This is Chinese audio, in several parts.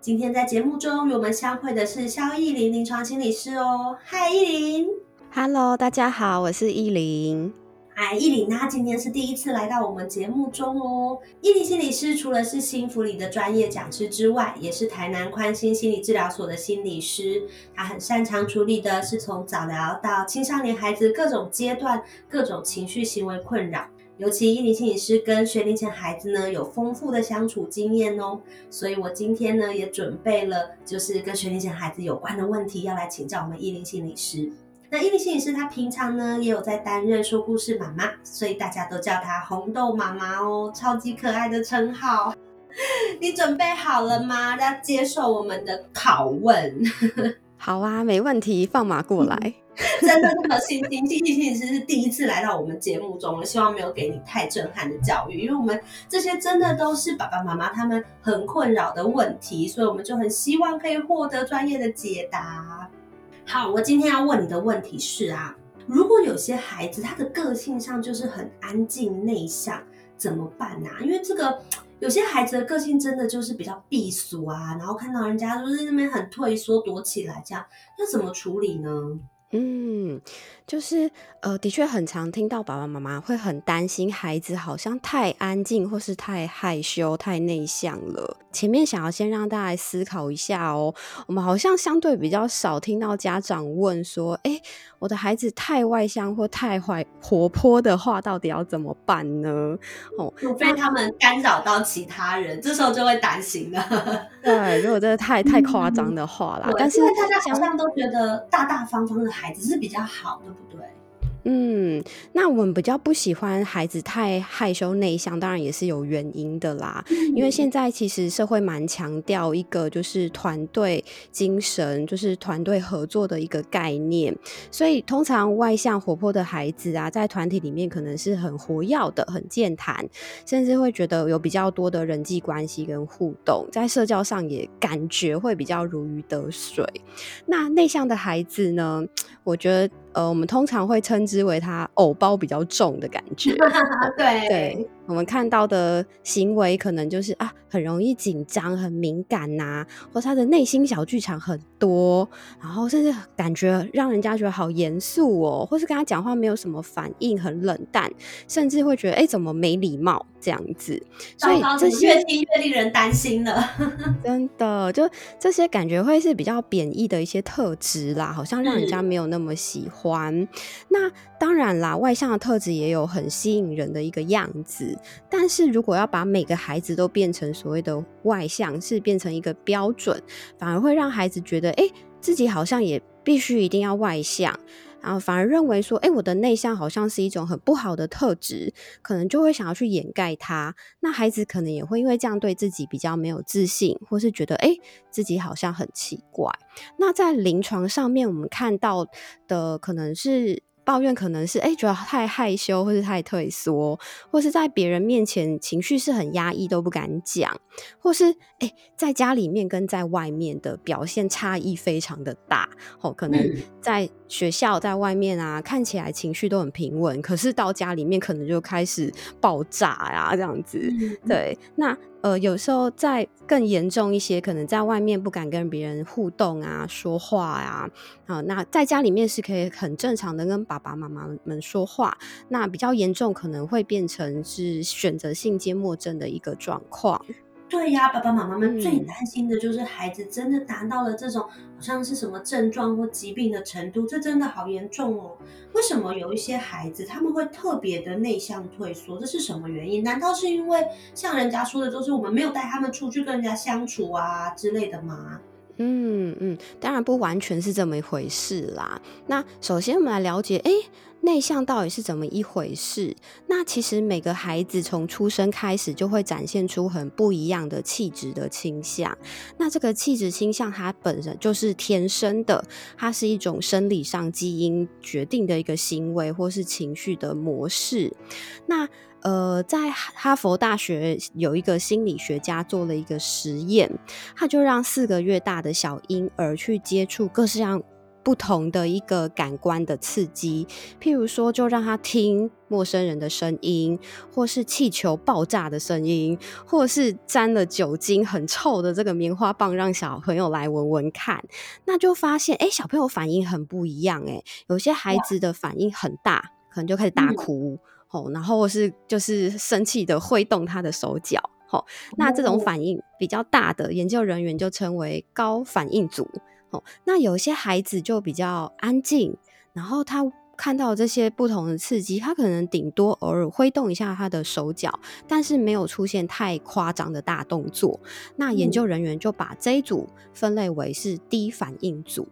今天在节目中与我们相会的是肖艺林临床心理师哦。嗨，艺林。Hello，大家好，我是依林。哎，艺林，他今天是第一次来到我们节目中哦。艺林心理师除了是新福里的专业讲师之外，也是台南宽心心理治疗所的心理师。他很擅长处理的是从早疗到青少年孩子各种阶段、各种情绪行为困扰。尤其伊林心理师跟学龄前孩子呢有丰富的相处经验哦，所以我今天呢也准备了就是跟学龄前孩子有关的问题要来请教我们伊林心理师。那伊林心理师她平常呢也有在担任说故事妈妈，所以大家都叫她红豆妈妈哦，超级可爱的称号。你准备好了吗？要接受我们的拷问？好啊，没问题，放马过来。真的这么心心心心理师是第一次来到我们节目中了，希望没有给你太震撼的教育，因为我们这些真的都是爸爸妈妈他们很困扰的问题，所以我们就很希望可以获得专业的解答。好，我今天要问你的问题是啊，如果有些孩子他的个性上就是很安静内向，怎么办呢、啊？因为这个。有些孩子的个性真的就是比较避俗啊，然后看到人家就是那边很退缩躲起来，这样要怎么处理呢？嗯，就是呃，的确很常听到爸爸妈妈会很担心孩子好像太安静，或是太害羞、太内向了。前面想要先让大家来思考一下哦，我们好像相对比较少听到家长问说：“哎，我的孩子太外向或太坏活泼的话，到底要怎么办呢？”哦，除非他们干扰到其他人，这时候就会担心了。对，如果真的太太夸张的话啦，但是大家好像都觉得大大方方的孩子是比较好，对不对？嗯，那我们比较不喜欢孩子太害羞内向，当然也是有原因的啦。嗯、因为现在其实社会蛮强调一个就是团队精神，就是团队合作的一个概念。所以通常外向活泼的孩子啊，在团体里面可能是很活跃的、很健谈，甚至会觉得有比较多的人际关系跟互动，在社交上也感觉会比较如鱼得水。那内向的孩子呢，我觉得。呃，我们通常会称之为它偶包比较重的感觉。对 对，我们看到的行为可能就是啊，很容易紧张、很敏感呐、啊，或他的内心小剧场很多，然后甚至感觉让人家觉得好严肃哦，或是跟他讲话没有什么反应，很冷淡，甚至会觉得哎，怎么没礼貌这样子。所以这些越听越令人担心了。真的，就这些感觉会是比较贬义的一些特质啦，好像让人家没有那么喜欢。那当然啦，外向的特质也有很吸引人的一个样子，但是如果要把每个孩子都变成所谓的外向，是变成一个标准，反而会让孩子觉得，哎、自己好像也必须一定要外向。然后反而认为说，哎，我的内向好像是一种很不好的特质，可能就会想要去掩盖它。那孩子可能也会因为这样对自己比较没有自信，或是觉得哎，自己好像很奇怪。那在临床上面，我们看到的可能是。抱怨可能是哎，觉得太害羞，或是太退缩，或是在别人面前情绪是很压抑，都不敢讲，或是哎，在家里面跟在外面的表现差异非常的大。哦，可能在学校、在外面啊，看起来情绪都很平稳，可是到家里面可能就开始爆炸呀、啊，这样子。对，那呃，有时候在更严重一些，可能在外面不敢跟别人互动啊、说话呀、啊，啊，那在家里面是可以很正常的跟爸爸妈妈们说话。那比较严重，可能会变成是选择性缄默症的一个状况。对呀，爸爸妈妈们最嗯担心的就是孩子真的达到了这种好像是什么症状或疾病的程度，这真的好严重哦。为什么有一些孩子他们会特别的内向退缩？这是什么原因？难道是因为像人家说的，就是我们没有带他们出去跟人家相处啊之类的吗？嗯嗯，当然不完全是这么一回事啦。那首先我们来了解，诶，内向到底是怎么一回事？那其实每个孩子从出生开始就会展现出很不一样的气质的倾向。那这个气质倾向它本身就是天生的，它是一种生理上基因决定的一个行为或是情绪的模式。那呃，在哈佛大学有一个心理学家做了一个实验，他就让四个月大的小婴儿去接触各式各样不同的一个感官的刺激，譬如说，就让他听陌生人的声音，或是气球爆炸的声音，或是沾了酒精很臭的这个棉花棒，让小朋友来闻闻看，那就发现，哎，小朋友反应很不一样，哎，有些孩子的反应很大，可能就开始大哭。哦，然后是就是生气的挥动他的手脚，哦，那这种反应比较大的研究人员就称为高反应组。哦，那有些孩子就比较安静，然后他看到这些不同的刺激，他可能顶多偶尔挥动一下他的手脚，但是没有出现太夸张的大动作。那研究人员就把这一组分类为是低反应组。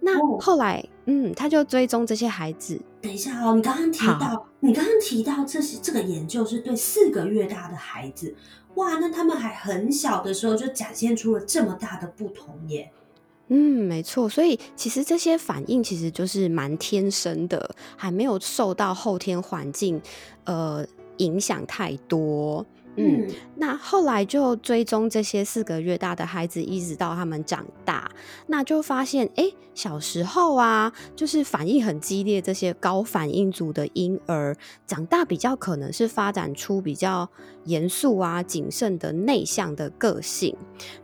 那后来，嗯，他就追踪这些孩子。等一下哦，你刚刚提到，你刚刚提到这些这个研究是对四个月大的孩子，哇，那他们还很小的时候就展现出了这么大的不同耶。嗯，没错，所以其实这些反应其实就是蛮天生的，还没有受到后天环境呃影响太多。嗯，那后来就追踪这些四个月大的孩子，一直到他们长大，那就发现，哎，小时候啊，就是反应很激烈，这些高反应组的婴儿，长大比较可能是发展出比较严肃啊、谨慎的内向的个性。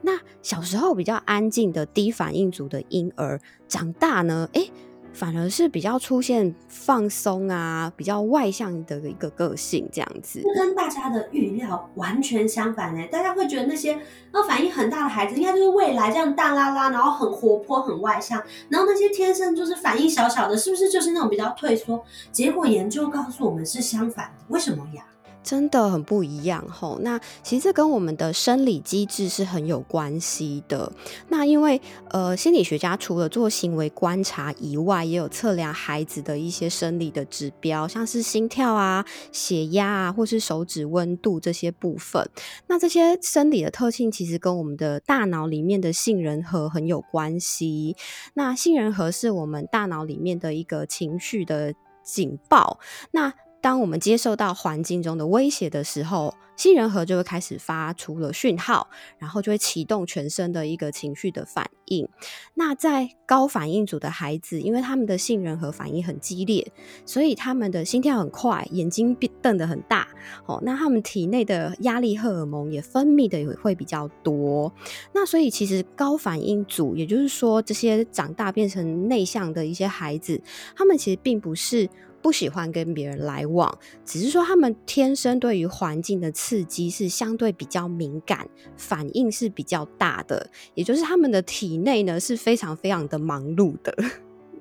那小时候比较安静的低反应组的婴儿，长大呢，哎。反而是比较出现放松啊，比较外向的一个个性这样子，跟大家的预料完全相反呢。大家会觉得那些那反应很大的孩子，应该就是未来这样大拉拉，然后很活泼、很外向；然后那些天生就是反应小小的，是不是就是那种比较退缩？结果研究告诉我们是相反的，为什么呀？真的很不一样吼。那其实这跟我们的生理机制是很有关系的。那因为呃，心理学家除了做行为观察以外，也有测量孩子的一些生理的指标，像是心跳啊、血压啊，或是手指温度这些部分。那这些生理的特性其实跟我们的大脑里面的杏仁核很有关系。那杏仁核是我们大脑里面的一个情绪的警报。那当我们接受到环境中的威胁的时候，杏仁核就会开始发出了讯号，然后就会启动全身的一个情绪的反应。那在高反应组的孩子，因为他们的杏仁核反应很激烈，所以他们的心跳很快，眼睛瞪得很大。哦，那他们体内的压力荷尔蒙也分泌的也会比较多。那所以其实高反应组，也就是说这些长大变成内向的一些孩子，他们其实并不是。不喜欢跟别人来往，只是说他们天生对于环境的刺激是相对比较敏感，反应是比较大的，也就是他们的体内呢是非常非常的忙碌的。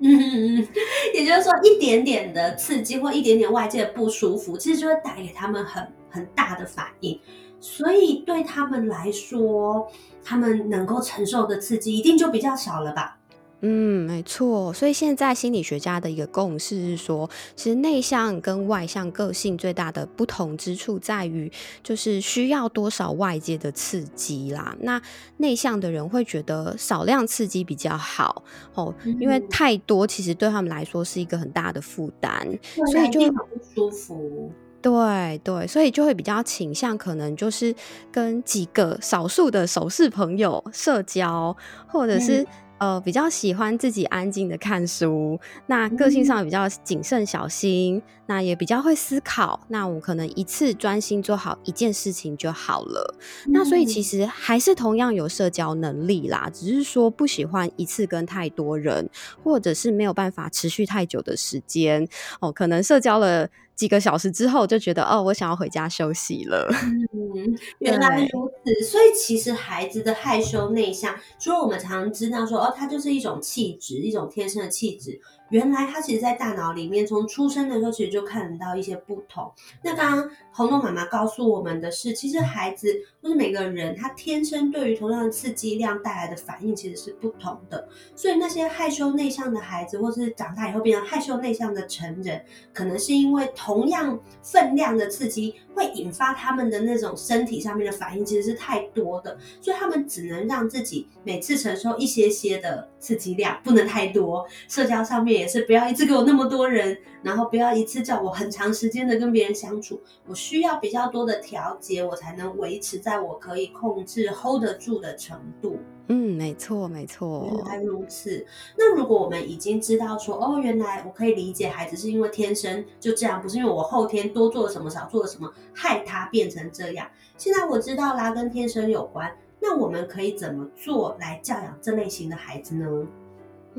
嗯，也就是说，一点点的刺激或一点点外界的不舒服，其实就会带给他们很很大的反应。所以对他们来说，他们能够承受的刺激一定就比较少了吧？嗯，没错。所以现在心理学家的一个共识是说，其实内向跟外向个性最大的不同之处在于，就是需要多少外界的刺激啦。那内向的人会觉得少量刺激比较好哦，因为太多其实对他们来说是一个很大的负担，所以就很不舒服。对对，所以就会比较倾向可能就是跟几个少数的手势朋友社交，或者是。呃，比较喜欢自己安静的看书，那个性上比较谨慎小心，那也比较会思考，那我可能一次专心做好一件事情就好了。那所以其实还是同样有社交能力啦，只是说不喜欢一次跟太多人，或者是没有办法持续太久的时间哦，可能社交了。几个小时之后就觉得哦，我想要回家休息了。嗯，原来如此。所以其实孩子的害羞内向，除了我们常知道说哦，他就是一种气质，一种天生的气质。原来他其实，在大脑里面，从出生的时候，其实就看得到一些不同。那刚刚红豆妈妈告诉我们的是，其实孩子或是每个人，他天生对于同样的刺激量带来的反应其实是不同的。所以那些害羞内向的孩子，或是长大以后变成害羞内向的成人，可能是因为同样分量的刺激会引发他们的那种身体上面的反应，其实是太多的，所以他们只能让自己每次承受一些些的刺激量，不能太多。社交上面。也是不要一次给我那么多人，然后不要一次叫我很长时间的跟别人相处，我需要比较多的调节，我才能维持在我可以控制 hold 得住的程度。嗯，没错，没错，原来如此。那如果我们已经知道说，哦，原来我可以理解孩子是因为天生就这样，不是因为我后天多做了什么，少做了什么，害他变成这样。现在我知道啦，跟天生有关，那我们可以怎么做来教养这类型的孩子呢？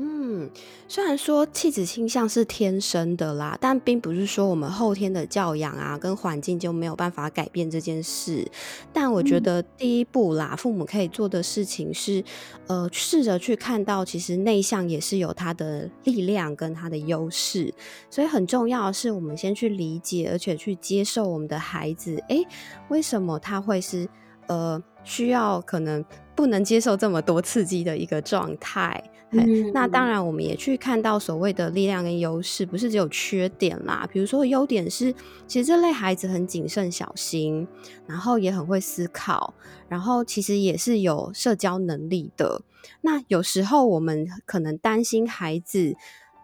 嗯，虽然说气质倾向是天生的啦，但并不是说我们后天的教养啊跟环境就没有办法改变这件事。但我觉得第一步啦，父母可以做的事情是，呃，试着去看到其实内向也是有它的力量跟它的优势。所以很重要的是，我们先去理解，而且去接受我们的孩子，诶，为什么他会是呃需要可能不能接受这么多刺激的一个状态。那当然，我们也去看到所谓的力量跟优势，不是只有缺点啦。比如说，优点是，其实这类孩子很谨慎小心，然后也很会思考，然后其实也是有社交能力的。那有时候我们可能担心孩子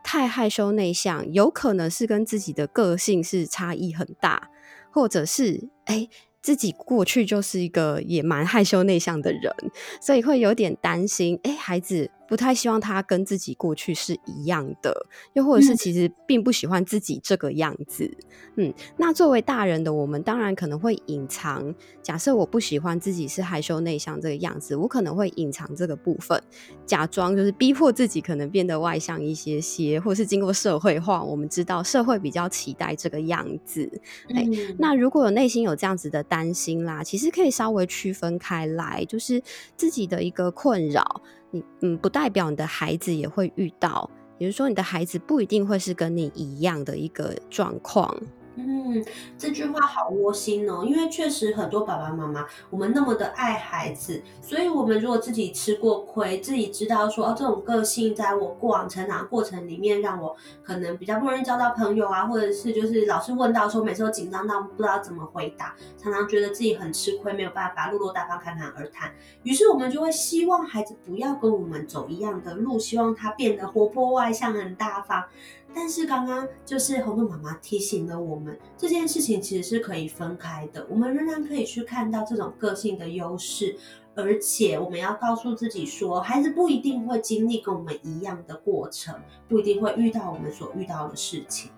太害羞内向，有可能是跟自己的个性是差异很大，或者是哎。自己过去就是一个也蛮害羞内向的人，所以会有点担心。哎，孩子不太希望他跟自己过去是一样的，又或者是其实并不喜欢自己这个样子。嗯，那作为大人的我们，当然可能会隐藏。假设我不喜欢自己是害羞内向这个样子，我可能会隐藏这个部分，假装就是逼迫自己可能变得外向一些些，或是经过社会化，我们知道社会比较期待这个样子。哎，那如果有内心有这样子的担心啦，其实可以稍微区分开来，就是自己的一个困扰，嗯，不代表你的孩子也会遇到，也就是说，你的孩子不一定会是跟你一样的一个状况。嗯，这句话好窝心哦，因为确实很多爸爸妈妈，我们那么的爱孩子，所以我们如果自己吃过亏，自己知道说哦，这种个性在我过往成长过程里面，让我可能比较不容易交到朋友啊，或者是就是老是问到说，每次都紧张到不知道怎么回答，常常觉得自己很吃亏，没有办法落落大方侃侃而谈，于是我们就会希望孩子不要跟我们走一样的路，希望他变得活泼外向、很大方。但是刚刚就是红豆妈妈提醒了我们，这件事情其实是可以分开的。我们仍然可以去看到这种个性的优势，而且我们要告诉自己说，孩子不一定会经历跟我们一样的过程，不一定会遇到我们所遇到的事情。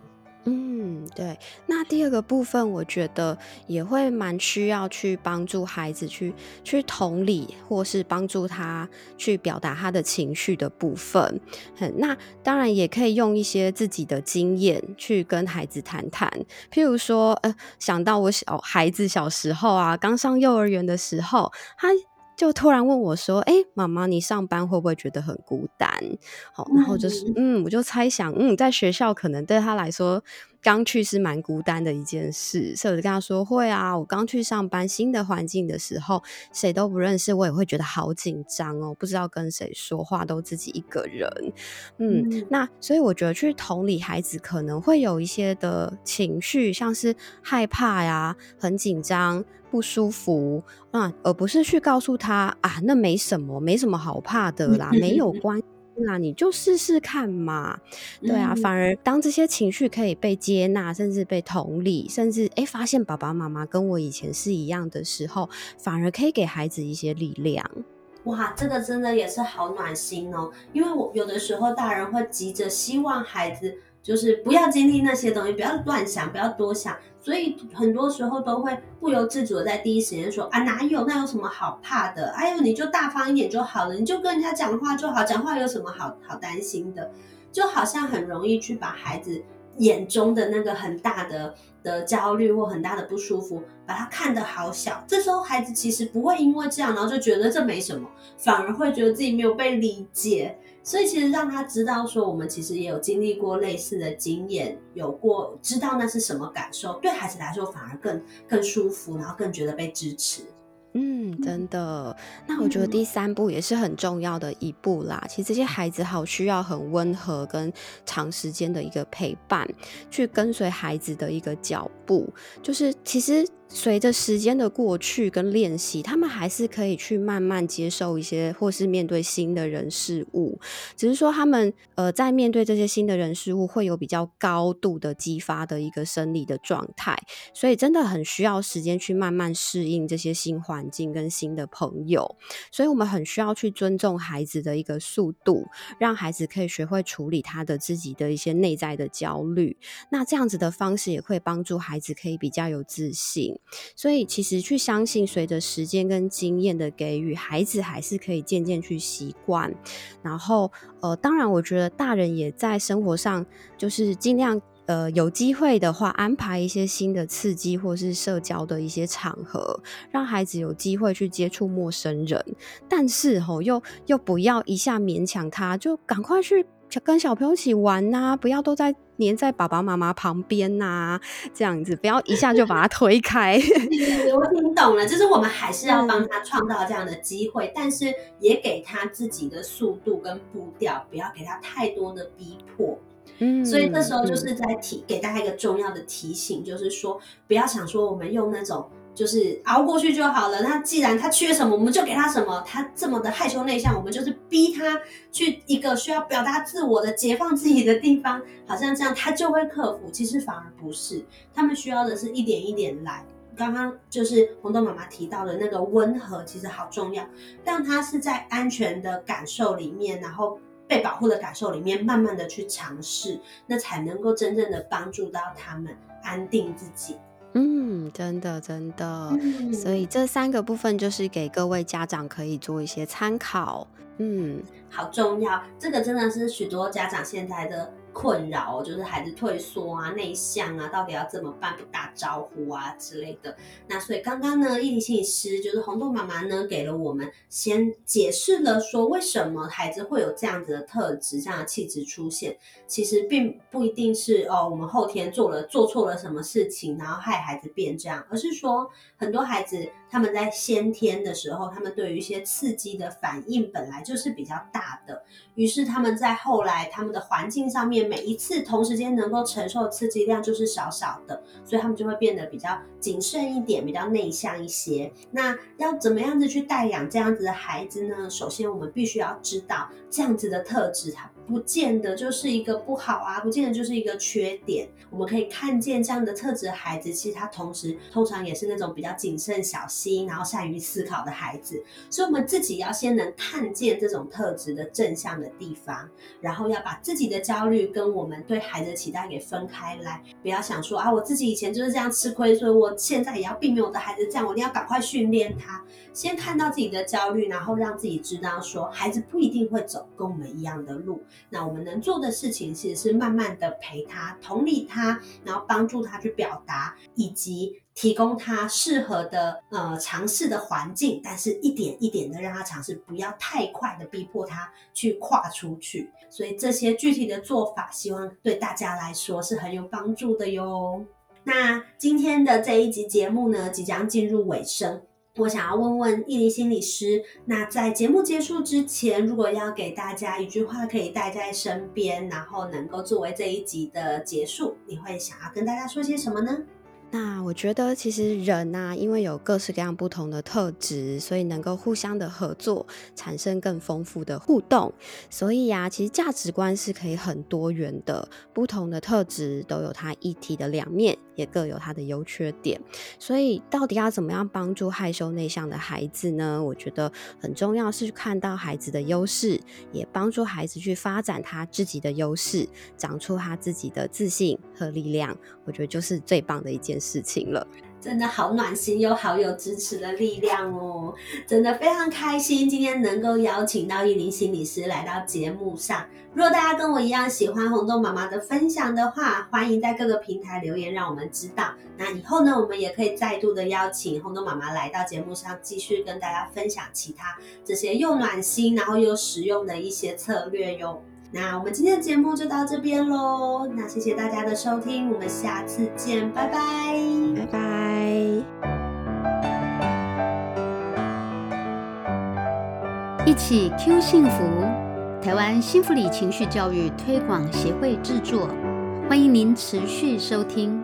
嗯，对。那第二个部分，我觉得也会蛮需要去帮助孩子去去同理，或是帮助他去表达他的情绪的部分。那当然也可以用一些自己的经验去跟孩子谈谈。譬如说，呃，想到我小孩子小时候啊，刚上幼儿园的时候，他。就突然问我说：“哎，妈妈，你上班会不会觉得很孤单？”好，然后就是，嗯，我就猜想，嗯，在学校可能对他来说。刚去是蛮孤单的一件事，所以我就跟他说：“会啊，我刚去上班新的环境的时候，谁都不认识，我也会觉得好紧张哦，不知道跟谁说话，都自己一个人。”嗯，那所以我觉得去同理孩子可能会有一些的情绪，像是害怕呀、很紧张、不舒服，那而不是去告诉他啊，那没什么，没什么好怕的啦，没有 关。那你就试试看嘛，对啊，反而当这些情绪可以被接纳，甚至被同理，甚至哎发现爸爸妈妈跟我以前是一样的时候，反而可以给孩子一些力量。哇，这个真的也是好暖心哦，因为我有的时候大人会急着希望孩子就是不要经历那些东西，不要乱想，不要多想。所以很多时候都会不由自主的在第一时间说啊哪有那有什么好怕的？哎呦你就大方一点就好了，你就跟人家讲话就好，讲话有什么好好担心的？就好像很容易去把孩子眼中的那个很大的的焦虑或很大的不舒服，把它看得好小。这时候孩子其实不会因为这样，然后就觉得这没什么，反而会觉得自己没有被理解。所以其实让他知道说，我们其实也有经历过类似的经验，有过知道那是什么感受，对孩子来说反而更更舒服，然后更觉得被支持。嗯，真的。那我觉得第三步也是很重要的一步啦。其实这些孩子好需要很温和跟长时间的一个陪伴，去跟随孩子的一个脚步。就是其实。随着时间的过去跟练习，他们还是可以去慢慢接受一些，或是面对新的人事物。只是说他们呃，在面对这些新的人事物，会有比较高度的激发的一个生理的状态，所以真的很需要时间去慢慢适应这些新环境跟新的朋友。所以我们很需要去尊重孩子的一个速度，让孩子可以学会处理他的自己的一些内在的焦虑。那这样子的方式也会帮助孩子可以比较有自信。所以，其实去相信，随着时间跟经验的给予，孩子还是可以渐渐去习惯。然后，呃，当然，我觉得大人也在生活上，就是尽量，呃，有机会的话，安排一些新的刺激，或是社交的一些场合，让孩子有机会去接触陌生人。但是，吼，又又不要一下勉强他，就赶快去。跟小朋友一起玩呐，不要都在黏在爸爸妈妈旁边呐，这样子不要一下就把他推开。我听懂了，就是我们还是要帮他创造这样的机会，但是也给他自己的速度跟步调，不要给他太多的逼迫。嗯，所以这时候就是在提给大家一个重要的提醒，就是说不要想说我们用那种。就是熬过去就好了。那既然他缺什么，我们就给他什么。他这么的害羞内向，我们就是逼他去一个需要表达自我的、解放自己的地方。好像这样他就会克服。其实反而不是，他们需要的是一点一点来。刚刚就是红豆妈妈提到的那个温和，其实好重要。让他是在安全的感受里面，然后被保护的感受里面，慢慢的去尝试，那才能够真正的帮助到他们安定自己。嗯，真的真的，所以这三个部分就是给各位家长可以做一些参考。嗯，好重要，这个真的是许多家长现在的。困扰就是孩子退缩啊、内向啊，到底要怎么办？不打招呼啊之类的。那所以刚刚呢，易林心理师就是红豆妈妈呢，给了我们先解释了说，为什么孩子会有这样子的特质、这样的气质出现。其实并不一定是哦，我们后天做了做错了什么事情，然后害孩子变这样，而是说很多孩子他们在先天的时候，他们对于一些刺激的反应本来就是比较大的，于是他们在后来他们的环境上面。每一次同时间能够承受刺激量就是少少的，所以他们就会变得比较谨慎一点，比较内向一些。那要怎么样子去带养这样子的孩子呢？首先，我们必须要知道这样子的特质，它不见得就是一个不好啊，不见得就是一个缺点。我们可以看见这样的特质的孩子，其实他同时通常也是那种比较谨慎小心，心然后善于思考的孩子。所以，我们自己要先能看见这种特质的正向的地方，然后要把自己的焦虑。跟我们对孩子的期待给分开来，不要想说啊，我自己以前就是这样吃亏，所以我现在也要避免我的孩子这样，我一定要赶快训练他。先看到自己的焦虑，然后让自己知道说，孩子不一定会走跟我们一样的路。那我们能做的事情其实是慢慢的陪他，同理他，然后帮助他去表达，以及。提供他适合的呃尝试的环境，但是一点一点的让他尝试，不要太快的逼迫他去跨出去。所以这些具体的做法，希望对大家来说是很有帮助的哟。那今天的这一集节目呢，即将进入尾声，我想要问问易林心理师，那在节目结束之前，如果要给大家一句话可以带在身边，然后能够作为这一集的结束，你会想要跟大家说些什么呢？那我觉得，其实人呐，因为有各式各样不同的特质，所以能够互相的合作，产生更丰富的互动。所以呀，其实价值观是可以很多元的，不同的特质都有它一体的两面。也各有它的优缺点，所以到底要怎么样帮助害羞内向的孩子呢？我觉得很重要是看到孩子的优势，也帮助孩子去发展他自己的优势，长出他自己的自信和力量。我觉得就是最棒的一件事情了。真的好暖心又好有支持的力量哦！真的非常开心，今天能够邀请到依林心理师来到节目上。如果大家跟我一样喜欢红豆妈妈的分享的话，欢迎在各个平台留言，让我们知道。那以后呢，我们也可以再度的邀请红豆妈妈来到节目上，继续跟大家分享其他这些又暖心然后又实用的一些策略哟。那我们今天的节目就到这边喽，那谢谢大家的收听，我们下次见，拜拜，拜拜。一起 Q 幸福，台湾幸福里情绪教育推广协会制作，欢迎您持续收听。